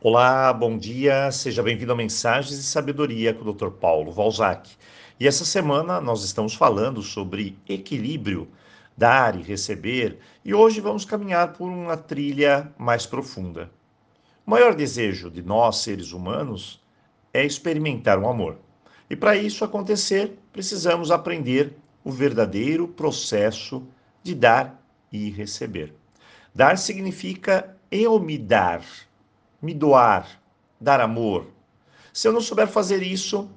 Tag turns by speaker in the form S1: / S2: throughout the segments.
S1: Olá, bom dia, seja bem-vindo a Mensagens de Sabedoria com o Dr. Paulo Valzac. E essa semana nós estamos falando sobre equilíbrio, dar e receber, e hoje vamos caminhar por uma trilha mais profunda. O maior desejo de nós, seres humanos, é experimentar o amor. E para isso acontecer, precisamos aprender o verdadeiro processo de dar e receber. Dar significa eu me dar me doar, dar amor. Se eu não souber fazer isso,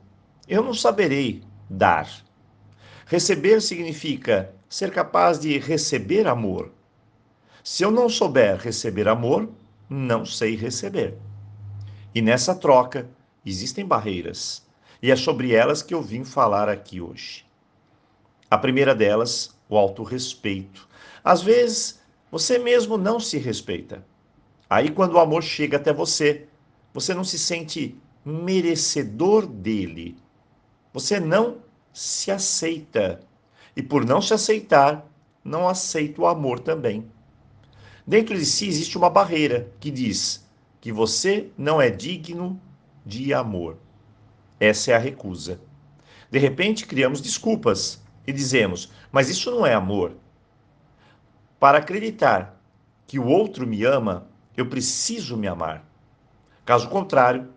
S1: eu não saberei dar. Receber significa ser capaz de receber amor. Se eu não souber receber amor, não sei receber. E nessa troca existem barreiras, e é sobre elas que eu vim falar aqui hoje. A primeira delas, o autorrespeito. Às vezes, você mesmo não se respeita. Aí, quando o amor chega até você, você não se sente merecedor dele. Você não se aceita. E por não se aceitar, não aceita o amor também. Dentro de si existe uma barreira que diz que você não é digno de amor. Essa é a recusa. De repente, criamos desculpas e dizemos: Mas isso não é amor. Para acreditar que o outro me ama, eu preciso me amar. Caso contrário,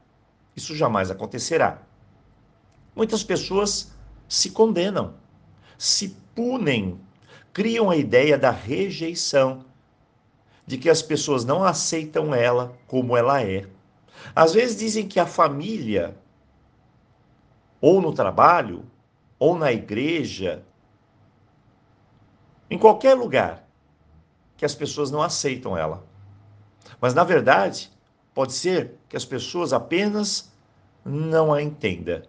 S1: isso jamais acontecerá. Muitas pessoas se condenam, se punem, criam a ideia da rejeição, de que as pessoas não aceitam ela como ela é. Às vezes dizem que a família, ou no trabalho, ou na igreja, em qualquer lugar, que as pessoas não aceitam ela. Mas, na verdade, pode ser que as pessoas apenas não a entendam.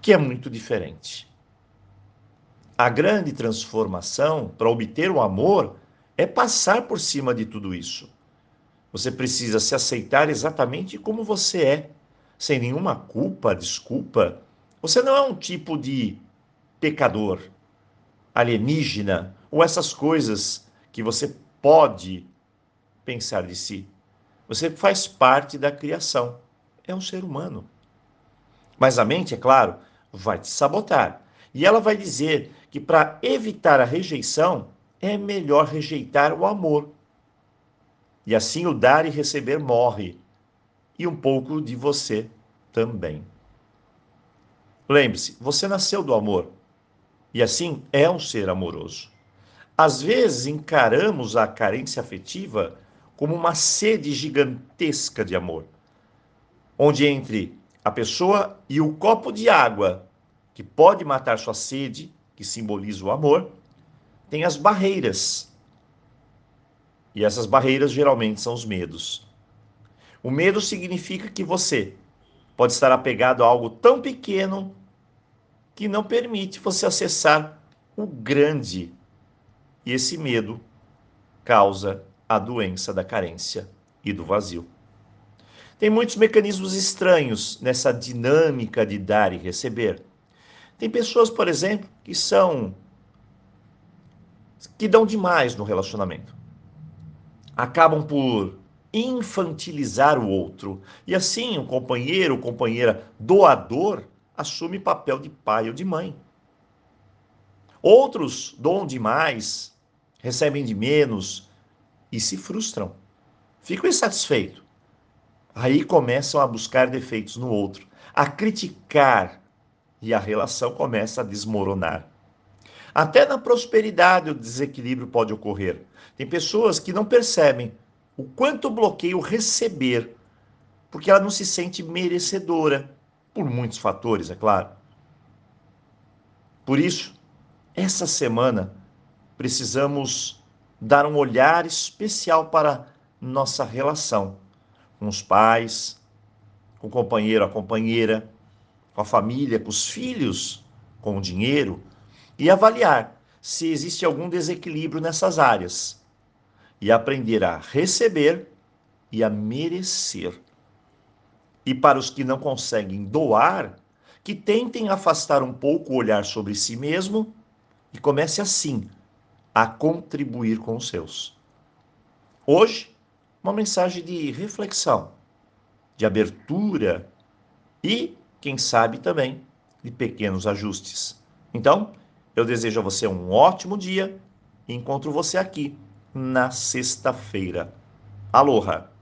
S1: Que é muito diferente. A grande transformação para obter o amor é passar por cima de tudo isso. Você precisa se aceitar exatamente como você é, sem nenhuma culpa, desculpa. Você não é um tipo de pecador, alienígena ou essas coisas que você pode pensar de si. Você faz parte da criação. É um ser humano. Mas a mente, é claro, vai te sabotar. E ela vai dizer que para evitar a rejeição, é melhor rejeitar o amor. E assim o dar e receber morre. E um pouco de você também. Lembre-se, você nasceu do amor. E assim é um ser amoroso. Às vezes encaramos a carência afetiva como uma sede gigantesca de amor, onde entre a pessoa e o copo de água, que pode matar sua sede, que simboliza o amor, tem as barreiras. E essas barreiras geralmente são os medos. O medo significa que você pode estar apegado a algo tão pequeno que não permite você acessar o grande. E esse medo causa a doença da carência e do vazio. Tem muitos mecanismos estranhos nessa dinâmica de dar e receber. Tem pessoas, por exemplo, que são que dão demais no relacionamento. Acabam por infantilizar o outro. E assim, o companheiro ou companheira doador assume papel de pai ou de mãe. Outros doam demais, recebem de menos, e se frustram. Ficam insatisfeitos. Aí começam a buscar defeitos no outro, a criticar e a relação começa a desmoronar. Até na prosperidade o desequilíbrio pode ocorrer. Tem pessoas que não percebem o quanto bloqueia o receber, porque ela não se sente merecedora, por muitos fatores, é claro. Por isso, essa semana precisamos dar um olhar especial para nossa relação com os pais, com o companheiro, a companheira, com a família, com os filhos, com o dinheiro e avaliar se existe algum desequilíbrio nessas áreas e aprender a receber e a merecer. E para os que não conseguem doar, que tentem afastar um pouco o olhar sobre si mesmo e comece assim a contribuir com os seus. Hoje, uma mensagem de reflexão, de abertura e, quem sabe também, de pequenos ajustes. Então, eu desejo a você um ótimo dia e encontro você aqui na sexta-feira. Aloha!